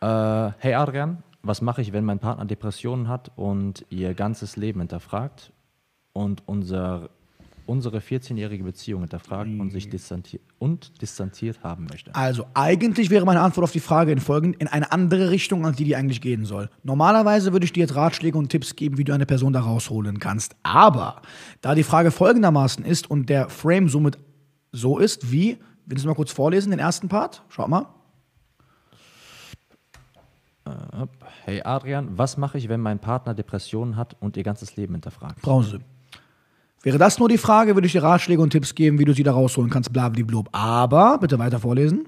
Äh, hey Adrian, was mache ich, wenn mein Partner Depressionen hat und ihr ganzes Leben hinterfragt und unser, unsere 14-jährige Beziehung hinterfragt und sich distanziert, und distanziert haben möchte? Also, eigentlich wäre meine Antwort auf die Frage in folgend, in eine andere Richtung, als die, die eigentlich gehen soll. Normalerweise würde ich dir jetzt Ratschläge und Tipps geben, wie du eine Person da rausholen kannst. Aber, da die Frage folgendermaßen ist und der Frame somit so ist, wie, willst du mal kurz vorlesen, den ersten Part? Schau mal. Hey Adrian, was mache ich, wenn mein Partner Depressionen hat und ihr ganzes Leben hinterfragt? Brause. Wäre das nur die Frage, würde ich dir Ratschläge und Tipps geben, wie du sie da rausholen kannst, blablablub. Aber, bitte weiter vorlesen.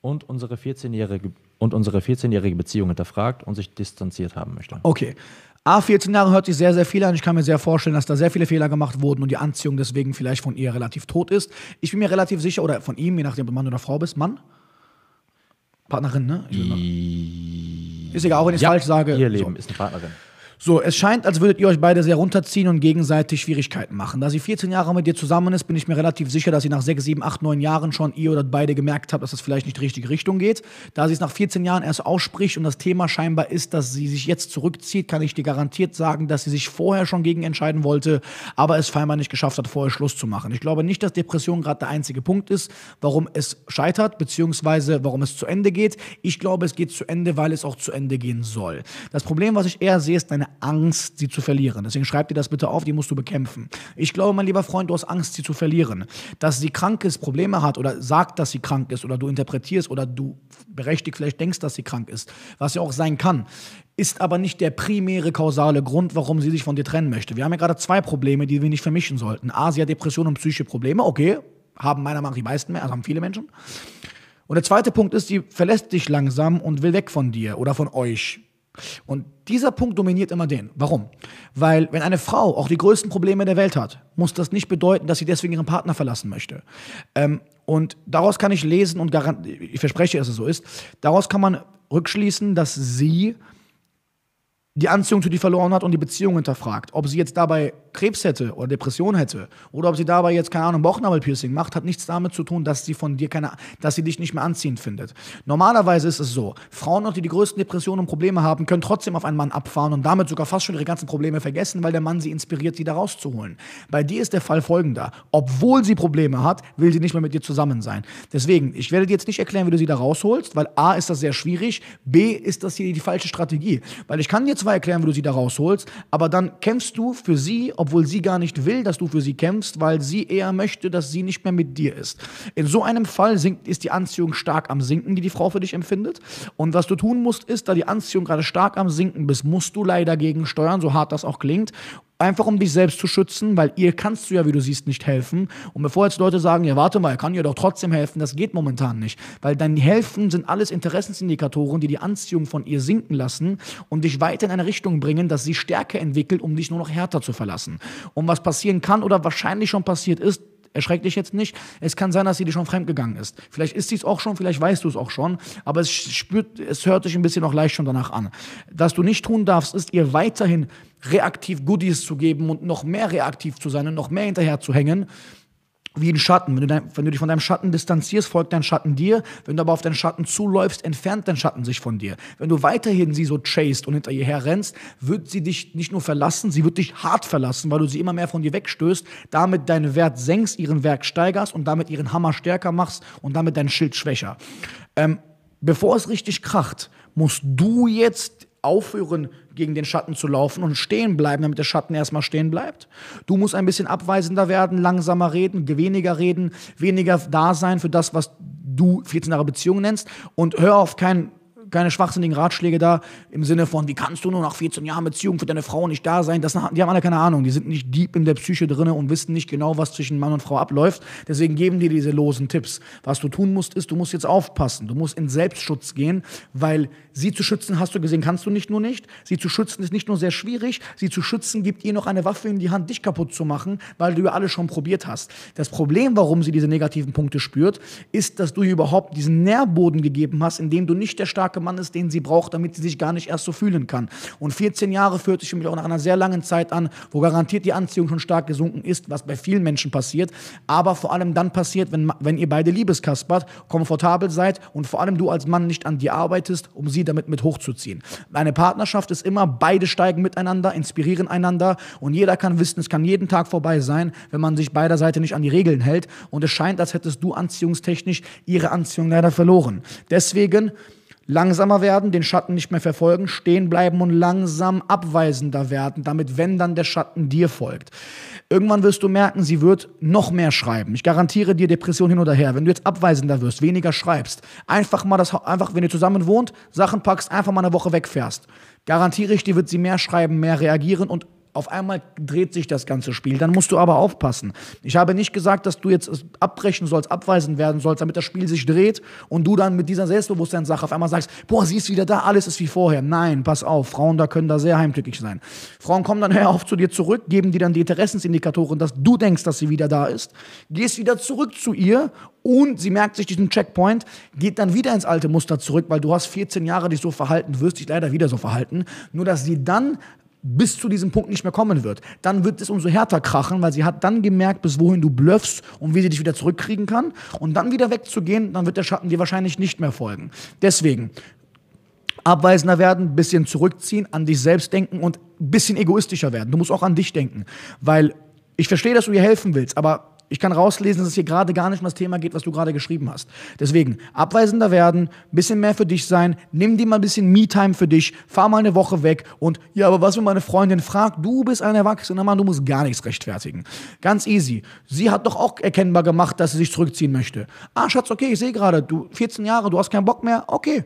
Und unsere 14-jährige und unsere 14-jährige Beziehung hinterfragt und sich distanziert haben möchte. Okay. A, 14 Jahre hört sich sehr, sehr viel an. Ich kann mir sehr vorstellen, dass da sehr viele Fehler gemacht wurden und die Anziehung deswegen vielleicht von ihr relativ tot ist. Ich bin mir relativ sicher, oder von ihm, je nachdem, ob du Mann oder Frau bist. Mann? Partnerin, ne? Ich mal- Ist egal, auch wenn ich es Ja, falsch sage. Ihr So. Leben ist eine Partnerin. So, es scheint, als würdet ihr euch beide sehr runterziehen und gegenseitig Schwierigkeiten machen. Da sie 14 Jahre mit dir zusammen ist, bin ich mir relativ sicher, dass sie nach 6, 7, 8, 9 Jahren schon ihr oder beide gemerkt habt, dass das vielleicht nicht die richtige Richtung geht. Da sie es nach 14 Jahren erst ausspricht und das Thema scheinbar ist, dass sie sich jetzt zurückzieht, kann ich dir garantiert sagen, dass sie sich vorher schon gegen entscheiden wollte, aber es scheinbar nicht geschafft hat, vorher Schluss zu machen. Ich glaube nicht, dass Depression gerade der einzige Punkt ist, warum es scheitert, beziehungsweise warum es zu Ende geht. Ich glaube, es geht zu Ende, weil es auch zu Ende gehen soll. Das Problem, was ich eher sehe, ist deine Angst, sie zu verlieren. Deswegen schreib dir das bitte auf, die musst du bekämpfen. Ich glaube, mein lieber Freund, du hast Angst, sie zu verlieren. Dass sie krank ist, Probleme hat oder sagt, dass sie krank ist oder du interpretierst oder du berechtigt vielleicht denkst, dass sie krank ist, was ja auch sein kann, ist aber nicht der primäre kausale Grund, warum sie sich von dir trennen möchte. Wir haben ja gerade zwei Probleme, die wir nicht vermischen sollten. A, sie hat Depression und psychische Probleme, okay, haben meiner Meinung nach die meisten mehr, also haben viele Menschen. Und der zweite Punkt ist, sie verlässt dich langsam und will weg von dir oder von euch. Und dieser Punkt dominiert immer den. Warum? Weil wenn eine Frau auch die größten Probleme der Welt hat, muss das nicht bedeuten, dass sie deswegen ihren Partner verlassen möchte. Ähm, und daraus kann ich lesen und ich verspreche, dass es so ist, daraus kann man rückschließen, dass sie die Anziehung zu dir verloren hat und die Beziehung hinterfragt. Ob sie jetzt dabei Krebs hätte oder Depression hätte oder ob sie dabei jetzt, keine Ahnung, Bauchnabelpiercing macht, hat nichts damit zu tun, dass sie von dir keine, dass sie dich nicht mehr anziehend findet. Normalerweise ist es so, Frauen, die die größten Depressionen und Probleme haben, können trotzdem auf einen Mann abfahren und damit sogar fast schon ihre ganzen Probleme vergessen, weil der Mann sie inspiriert, sie da rauszuholen. Bei dir ist der Fall folgender. Obwohl sie Probleme hat, will sie nicht mehr mit dir zusammen sein. Deswegen, ich werde dir jetzt nicht erklären, wie du sie da rausholst, weil A ist das sehr schwierig, B ist das hier die falsche Strategie. Weil ich kann dir zwar erklären, wie du sie da rausholst, aber dann kämpfst du für sie, obwohl sie gar nicht will, dass du für sie kämpfst, weil sie eher möchte, dass sie nicht mehr mit dir ist. In so einem Fall sinkt, ist die Anziehung stark am Sinken, die die Frau für dich empfindet. Und was du tun musst, ist, da die Anziehung gerade stark am Sinken bist, musst du leider gegensteuern, so hart das auch klingt. Einfach um dich selbst zu schützen, weil ihr kannst du ja, wie du siehst, nicht helfen. Und bevor jetzt Leute sagen, ja, warte mal, er kann dir doch trotzdem helfen, das geht momentan nicht. Weil dein Helfen sind alles Interessensindikatoren, die die Anziehung von ihr sinken lassen und dich weiter in eine Richtung bringen, dass sie Stärke entwickelt, um dich nur noch härter zu verlassen. Und was passieren kann oder wahrscheinlich schon passiert ist, Erschreck dich jetzt nicht. Es kann sein, dass sie dir schon fremdgegangen ist. Vielleicht ist sie es auch schon, vielleicht weißt du es auch schon, aber es spürt, es hört sich ein bisschen noch leicht schon danach an. Was du nicht tun darfst, ist ihr weiterhin reaktiv Goodies zu geben und noch mehr reaktiv zu sein und noch mehr hinterher zu hängen. Wie ein Schatten. Wenn du, dein, wenn du dich von deinem Schatten distanzierst, folgt dein Schatten dir. Wenn du aber auf deinen Schatten zuläufst, entfernt dein Schatten sich von dir. Wenn du weiterhin sie so chased und hinter ihr her rennst, wird sie dich nicht nur verlassen, sie wird dich hart verlassen, weil du sie immer mehr von dir wegstößt, damit deinen Wert senkst, ihren Wert steigerst und damit ihren Hammer stärker machst und damit dein Schild schwächer. Ähm, bevor es richtig kracht, musst du jetzt aufhören, gegen den Schatten zu laufen und stehen bleiben, damit der Schatten erstmal stehen bleibt. Du musst ein bisschen abweisender werden, langsamer reden, weniger reden, weniger da sein für das, was du 14 Jahre Beziehung nennst und hör auf keinen keine schwachsinnigen Ratschläge da im Sinne von, wie kannst du nur nach 14 Jahren Beziehung für deine Frau nicht da sein? Das, die haben alle keine Ahnung. Die sind nicht deep in der Psyche drin und wissen nicht genau, was zwischen Mann und Frau abläuft. Deswegen geben die diese losen Tipps. Was du tun musst, ist, du musst jetzt aufpassen. Du musst in Selbstschutz gehen, weil sie zu schützen, hast du gesehen, kannst du nicht nur nicht. Sie zu schützen ist nicht nur sehr schwierig. Sie zu schützen gibt ihr noch eine Waffe in die Hand, dich kaputt zu machen, weil du ja alles schon probiert hast. Das Problem, warum sie diese negativen Punkte spürt, ist, dass du ihr überhaupt diesen Nährboden gegeben hast, in dem du nicht der starke Mann ist, den sie braucht, damit sie sich gar nicht erst so fühlen kann. Und 14 Jahre fühlt sich mich auch nach einer sehr langen Zeit an, wo garantiert die Anziehung schon stark gesunken ist, was bei vielen Menschen passiert, aber vor allem dann passiert, wenn, wenn ihr beide liebeskaspert, komfortabel seid und vor allem du als Mann nicht an dir arbeitest, um sie damit mit hochzuziehen. Eine Partnerschaft ist immer, beide steigen miteinander, inspirieren einander und jeder kann wissen, es kann jeden Tag vorbei sein, wenn man sich beider Seite nicht an die Regeln hält und es scheint, als hättest du anziehungstechnisch ihre Anziehung leider verloren. Deswegen langsamer werden, den Schatten nicht mehr verfolgen, stehen bleiben und langsam abweisender werden, damit wenn dann der Schatten dir folgt. Irgendwann wirst du merken, sie wird noch mehr schreiben. Ich garantiere dir Depression hin oder her. Wenn du jetzt abweisender wirst, weniger schreibst, einfach mal das, einfach, wenn ihr zusammen wohnt, Sachen packst, einfach mal eine Woche wegfährst. Garantiere ich dir, wird sie mehr schreiben, mehr reagieren und auf einmal dreht sich das ganze Spiel. Dann musst du aber aufpassen. Ich habe nicht gesagt, dass du jetzt abbrechen sollst, abweisen werden sollst, damit das Spiel sich dreht und du dann mit dieser Selbstbewusstseinssache auf einmal sagst, boah, sie ist wieder da, alles ist wie vorher. Nein, pass auf, Frauen da können da sehr heimtückisch sein. Frauen kommen dann hör auf zu dir zurück, geben dir dann die Interessensindikatoren, dass du denkst, dass sie wieder da ist, gehst wieder zurück zu ihr und sie merkt sich diesen Checkpoint, geht dann wieder ins alte Muster zurück, weil du hast 14 Jahre dich so verhalten, wirst dich leider wieder so verhalten, nur dass sie dann bis zu diesem Punkt nicht mehr kommen wird. Dann wird es umso härter krachen, weil sie hat dann gemerkt, bis wohin du blöffst und wie sie dich wieder zurückkriegen kann. Und dann wieder wegzugehen, dann wird der Schatten dir wahrscheinlich nicht mehr folgen. Deswegen, abweisender werden, bisschen zurückziehen, an dich selbst denken und bisschen egoistischer werden. Du musst auch an dich denken, weil ich verstehe, dass du ihr helfen willst, aber ich kann rauslesen, dass es hier gerade gar nicht um das Thema geht, was du gerade geschrieben hast. Deswegen, abweisender werden, bisschen mehr für dich sein, nimm dir mal ein bisschen Me-Time für dich, fahr mal eine Woche weg und, ja, aber was, wenn meine Freundin fragt, du bist ein erwachsener Mann, du musst gar nichts rechtfertigen. Ganz easy. Sie hat doch auch erkennbar gemacht, dass sie sich zurückziehen möchte. Ah, Schatz, okay, ich sehe gerade, du 14 Jahre, du hast keinen Bock mehr, okay,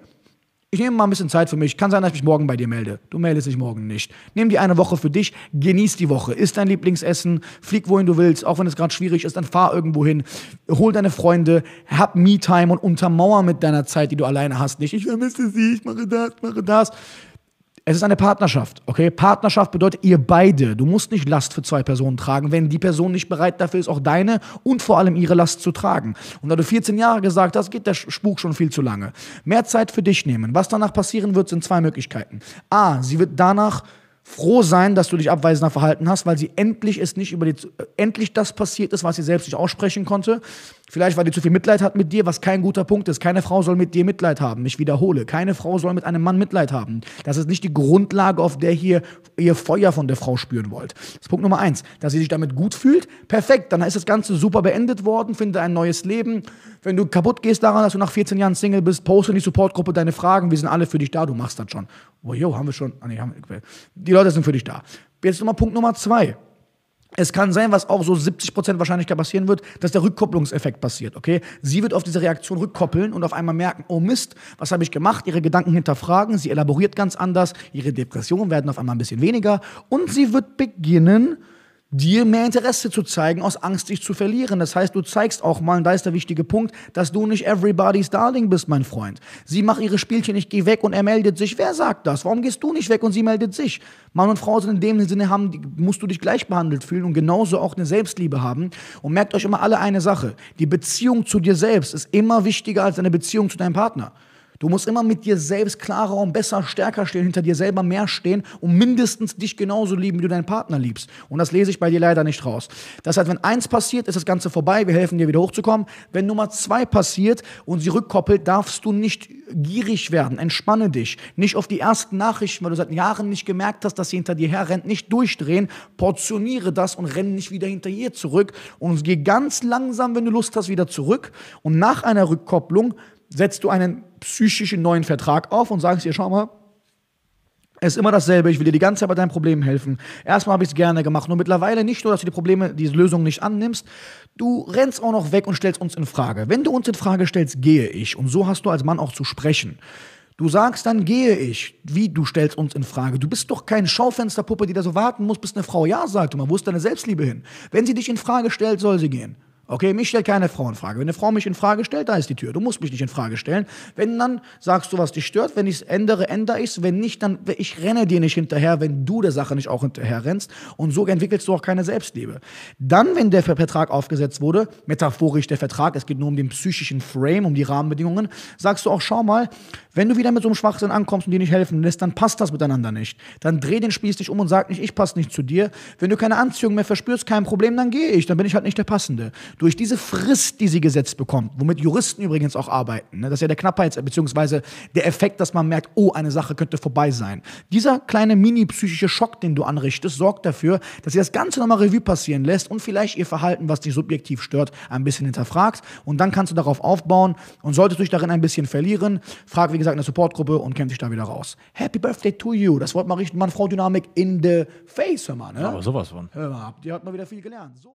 ich nehme mal ein bisschen Zeit für mich. Kann sein, dass ich mich morgen bei dir melde. Du meldest dich morgen nicht. Nimm dir eine Woche für dich, genieß die Woche. Isst dein Lieblingsessen, flieg wohin du willst, auch wenn es gerade schwierig ist, dann fahr irgendwo hin. Hol deine Freunde, hab Me-Time und untermauer mit deiner Zeit, die du alleine hast, nicht. Ich vermisse sie, ich mache das, mache das. Es ist eine Partnerschaft, okay? Partnerschaft bedeutet ihr beide. Du musst nicht Last für zwei Personen tragen, wenn die Person nicht bereit dafür ist, auch deine und vor allem ihre Last zu tragen. Und da du 14 Jahre gesagt hast, geht der Spuk schon viel zu lange. Mehr Zeit für dich nehmen. Was danach passieren wird, sind zwei Möglichkeiten. A, sie wird danach froh sein, dass du dich abweisender verhalten hast, weil sie endlich es nicht über die, äh, endlich das passiert ist, was sie selbst nicht aussprechen konnte. Vielleicht, weil die zu viel Mitleid hat mit dir, was kein guter Punkt ist. Keine Frau soll mit dir Mitleid haben. Ich wiederhole, keine Frau soll mit einem Mann Mitleid haben. Das ist nicht die Grundlage, auf der hier ihr Feuer von der Frau spüren wollt. Das ist Punkt Nummer eins. Dass sie sich damit gut fühlt, perfekt. Dann ist das Ganze super beendet worden, finde ein neues Leben. Wenn du kaputt gehst daran, dass du nach 14 Jahren Single bist, poste in die Supportgruppe deine Fragen. Wir sind alle für dich da. Du machst das schon. Oh, jo, haben wir schon. Ah, nee, haben wir. Die Leute sind für dich da. Jetzt nochmal Punkt Nummer zwei. Es kann sein, was auch so 70% Wahrscheinlichkeit passieren wird, dass der Rückkopplungseffekt passiert, okay? Sie wird auf diese Reaktion rückkoppeln und auf einmal merken, oh Mist, was habe ich gemacht? Ihre Gedanken hinterfragen, sie elaboriert ganz anders, ihre Depressionen werden auf einmal ein bisschen weniger und sie wird beginnen, dir mehr Interesse zu zeigen, aus Angst, dich zu verlieren. Das heißt, du zeigst auch mal, und da ist der wichtige Punkt, dass du nicht everybody's darling bist, mein Freund. Sie macht ihre Spielchen, ich gehe weg und er meldet sich. Wer sagt das? Warum gehst du nicht weg und sie meldet sich? Mann und Frau sind in dem Sinne haben, musst du dich gleich behandelt fühlen und genauso auch eine Selbstliebe haben. Und merkt euch immer alle eine Sache. Die Beziehung zu dir selbst ist immer wichtiger als eine Beziehung zu deinem Partner. Du musst immer mit dir selbst klarer und besser, stärker stehen, hinter dir selber mehr stehen und mindestens dich genauso lieben, wie du deinen Partner liebst. Und das lese ich bei dir leider nicht raus. Das heißt, wenn eins passiert, ist das Ganze vorbei, wir helfen dir wieder hochzukommen. Wenn Nummer zwei passiert und sie rückkoppelt, darfst du nicht gierig werden. Entspanne dich. Nicht auf die ersten Nachrichten, weil du seit Jahren nicht gemerkt hast, dass sie hinter dir herrennt, nicht durchdrehen. Portioniere das und renn nicht wieder hinter ihr zurück. Und geh ganz langsam, wenn du Lust hast, wieder zurück. Und nach einer Rückkopplung setzt du einen psychischen neuen Vertrag auf und sagst ihr, schau mal, es ist immer dasselbe, ich will dir die ganze Zeit bei deinen Problemen helfen. Erstmal habe ich es gerne gemacht. Nur mittlerweile nicht nur, dass du die Probleme, diese Lösung nicht annimmst, du rennst auch noch weg und stellst uns in Frage. Wenn du uns in Frage stellst, gehe ich. Und so hast du als Mann auch zu sprechen. Du sagst, dann gehe ich. Wie, du stellst uns in Frage? Du bist doch kein Schaufensterpuppe, die da so warten muss, bis eine Frau Ja sagt. Und man, wo ist deine Selbstliebe hin? Wenn sie dich in Frage stellt, soll sie gehen. Okay, mich stellt keine Frau in Frage. Wenn eine Frau mich in Frage stellt, da ist die Tür. Du musst mich nicht in Frage stellen. Wenn dann sagst du, was dich stört. Wenn ich es ändere, ändere ich es. Wenn nicht, dann ich renne dir nicht hinterher, wenn du der Sache nicht auch hinterher rennst. Und so entwickelst du auch keine Selbstliebe. Dann, wenn der Vertrag aufgesetzt wurde, metaphorisch der Vertrag, es geht nur um den psychischen Frame, um die Rahmenbedingungen, sagst du auch, schau mal, wenn du wieder mit so einem Schwachsinn ankommst und dir nicht helfen lässt, dann passt das miteinander nicht. Dann dreh den Spieß dich um und sag nicht, ich passe nicht zu dir. Wenn du keine Anziehung mehr verspürst, kein Problem, dann gehe ich. Dann bin ich halt nicht der Passende. Durch diese Frist, die sie gesetzt bekommt, womit Juristen übrigens auch arbeiten, ne, das ist ja der Knappheits- bzw. der Effekt, dass man merkt, oh, eine Sache könnte vorbei sein. Dieser kleine mini-psychische Schock, den du anrichtest, sorgt dafür, dass sie das Ganze nochmal Revue passieren lässt und vielleicht ihr Verhalten, was dich subjektiv stört, ein bisschen hinterfragt. Und dann kannst du darauf aufbauen und solltest du dich darin ein bisschen verlieren, frag, wie gesagt, eine Supportgruppe und kämpf dich da wieder raus. Happy Birthday to you. Das Wort mal richten, Mann-Frau-Dynamik in the face, hör mal. Ne? Aber sowas von. Hör mal, ihr habt mal wieder viel gelernt. So.